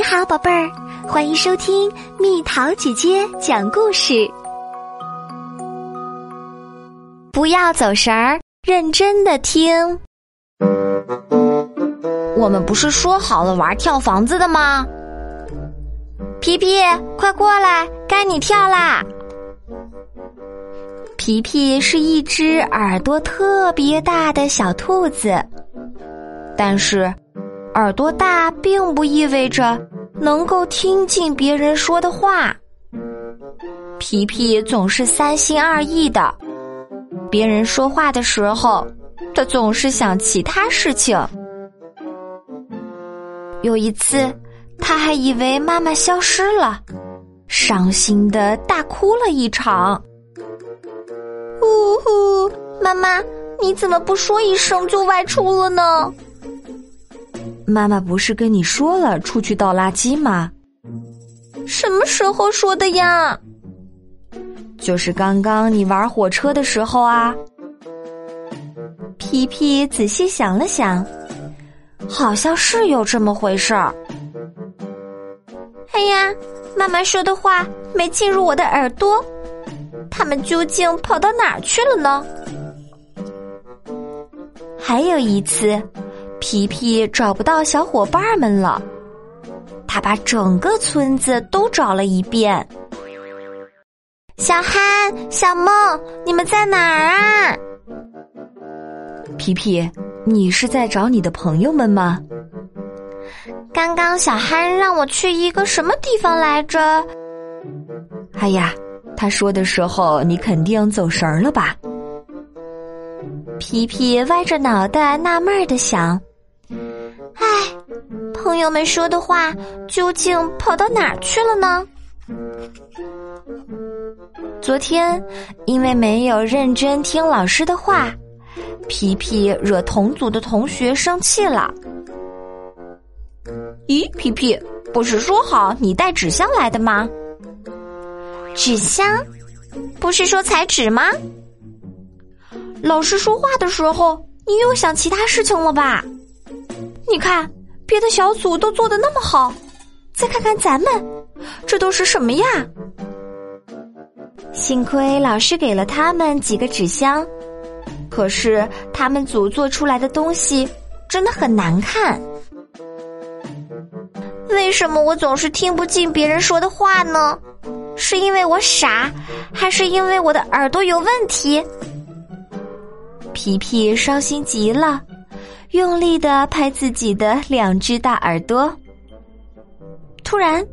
你好，宝贝儿，欢迎收听蜜桃姐姐讲故事。不要走神儿，认真的听。我们不是说好了玩跳房子的吗？皮皮，快过来，该你跳啦！皮皮是一只耳朵特别大的小兔子，但是。耳朵大并不意味着能够听进别人说的话。皮皮总是三心二意的，别人说话的时候，他总是想其他事情。有一次，他还以为妈妈消失了，伤心的大哭了一场。呜呼，妈妈，你怎么不说一声就外出了呢？妈妈不是跟你说了出去倒垃圾吗？什么时候说的呀？就是刚刚你玩火车的时候啊。皮皮仔细想了想，好像是有这么回事儿。哎呀，妈妈说的话没进入我的耳朵，他们究竟跑到哪儿去了呢？还有一次。皮皮找不到小伙伴们了，他把整个村子都找了一遍。小憨、小梦，你们在哪儿啊？皮皮，你是在找你的朋友们吗？刚刚小憨让我去一个什么地方来着？哎呀，他说的时候你肯定走神儿了吧？皮皮歪着脑袋纳闷的想。唉，朋友们说的话究竟跑到哪儿去了呢？昨天因为没有认真听老师的话，皮皮惹同组的同学生气了。咦，皮皮，不是说好你带纸箱来的吗？纸箱，不是说裁纸吗？老师说话的时候，你又想其他事情了吧？你看，别的小组都做的那么好，再看看咱们，这都是什么呀？幸亏老师给了他们几个纸箱，可是他们组做出来的东西真的很难看。为什么我总是听不进别人说的话呢？是因为我傻，还是因为我的耳朵有问题？皮皮伤心极了。用力的拍自己的两只大耳朵，突然，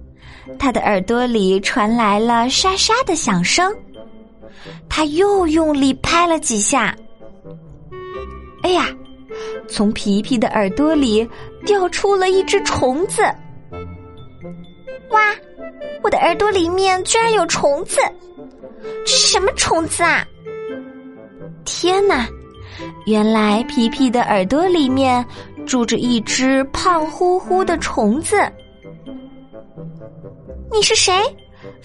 他的耳朵里传来了沙沙的响声。他又用力拍了几下，哎呀！从皮皮的耳朵里掉出了一只虫子。哇！我的耳朵里面居然有虫子，这是什么虫子啊？天哪！原来皮皮的耳朵里面住着一只胖乎乎的虫子。你是谁？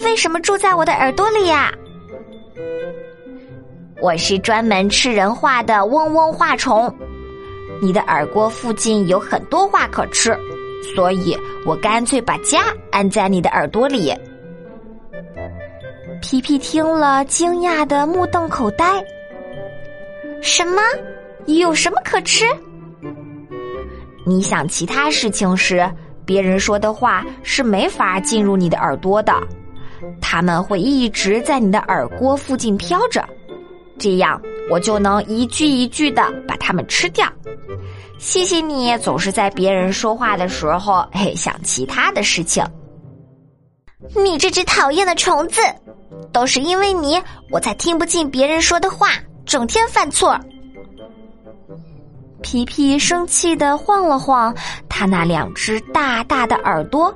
为什么住在我的耳朵里呀？我是专门吃人话的嗡嗡话虫。你的耳郭附近有很多话可吃，所以我干脆把家安在你的耳朵里。皮皮听了，惊讶的目瞪口呆。什么？有什么可吃？你想其他事情时，别人说的话是没法进入你的耳朵的，他们会一直在你的耳郭附近飘着，这样我就能一句一句的把它们吃掉。谢谢你总是在别人说话的时候，嘿想其他的事情。你这只讨厌的虫子，都是因为你，我才听不进别人说的话。整天犯错，皮皮生气的晃了晃他那两只大大的耳朵，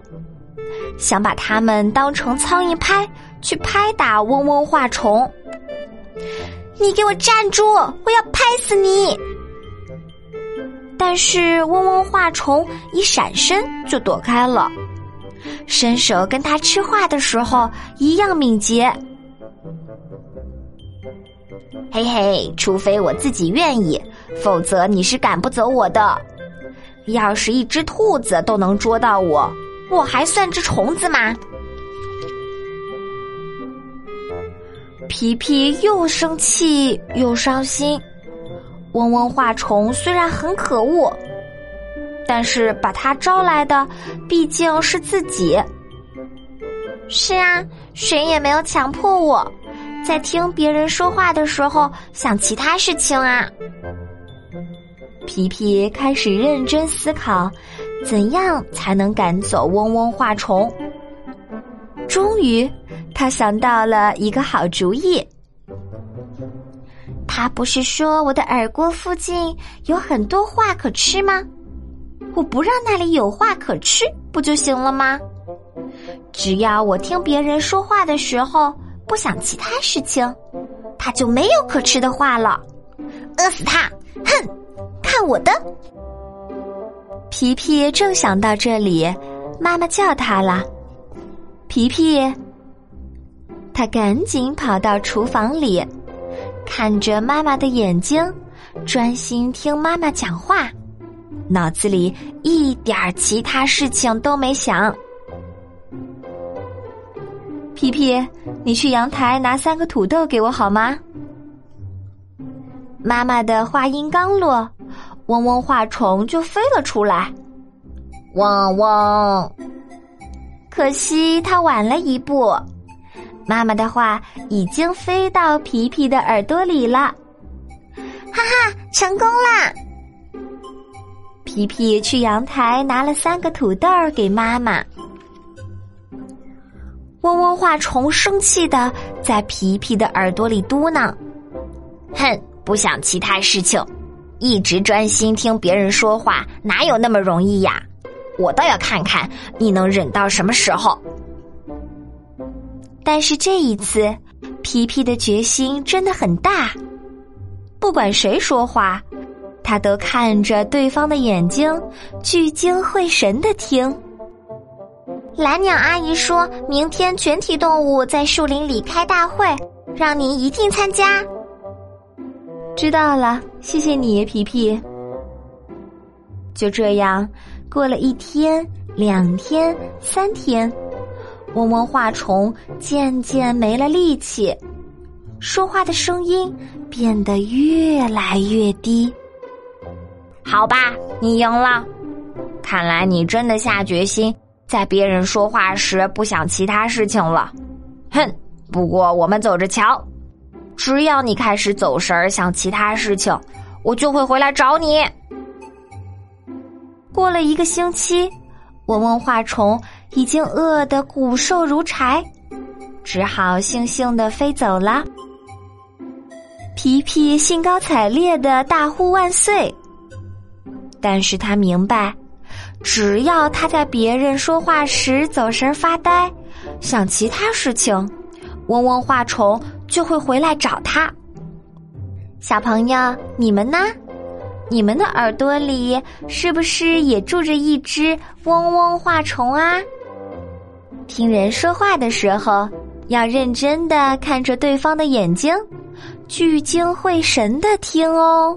想把它们当成苍蝇拍，去拍打嗡嗡画虫。你给我站住！我要拍死你！但是嗡嗡画虫一闪身就躲开了，伸手跟他吃画的时候一样敏捷。嘿嘿，除非我自己愿意，否则你是赶不走我的。要是一只兔子都能捉到我，我还算只虫子吗？皮皮又生气又伤心。嗡嗡化虫虽然很可恶，但是把他招来的毕竟是自己。是啊，谁也没有强迫我，在听别人说话的时候想其他事情啊。皮皮开始认真思考，怎样才能赶走嗡嗡化虫。终于，他想到了一个好主意。他不是说我的耳郭附近有很多话可吃吗？我不让那里有话可吃，不就行了吗？只要我听别人说话的时候不想其他事情，他就没有可吃的话了。饿死他！哼，看我的！皮皮正想到这里，妈妈叫他了。皮皮，他赶紧跑到厨房里。看着妈妈的眼睛，专心听妈妈讲话，脑子里一点其他事情都没想。皮皮，你去阳台拿三个土豆给我好吗？妈妈的话音刚落，嗡嗡化虫就飞了出来。嗡嗡，可惜它晚了一步。妈妈的话已经飞到皮皮的耳朵里了，哈哈，成功啦！皮皮去阳台拿了三个土豆给妈妈。嗡嗡话虫生气的在皮皮的耳朵里嘟囔：“哼，不想其他事情，一直专心听别人说话，哪有那么容易呀？我倒要看看你能忍到什么时候。”但是这一次，皮皮的决心真的很大。不管谁说话，他都看着对方的眼睛，聚精会神的听。蓝鸟阿姨说明天全体动物在树林里开大会，让您一定参加。知道了，谢谢你，皮皮。就这样，过了一天、两天、三天。嗡嗡话虫渐渐没了力气，说话的声音变得越来越低。好吧，你赢了。看来你真的下决心，在别人说话时不想其他事情了。哼！不过我们走着瞧，只要你开始走神儿想其他事情，我就会回来找你。过了一个星期。嗡嗡化虫已经饿得骨瘦如柴，只好悻悻的飞走了。皮皮兴高采烈的大呼万岁，但是他明白，只要他在别人说话时走神发呆，想其他事情，嗡嗡化虫就会回来找他。小朋友，你们呢？你们的耳朵里是不是也住着一只嗡嗡化虫啊？听人说话的时候，要认真的看着对方的眼睛，聚精会神的听哦。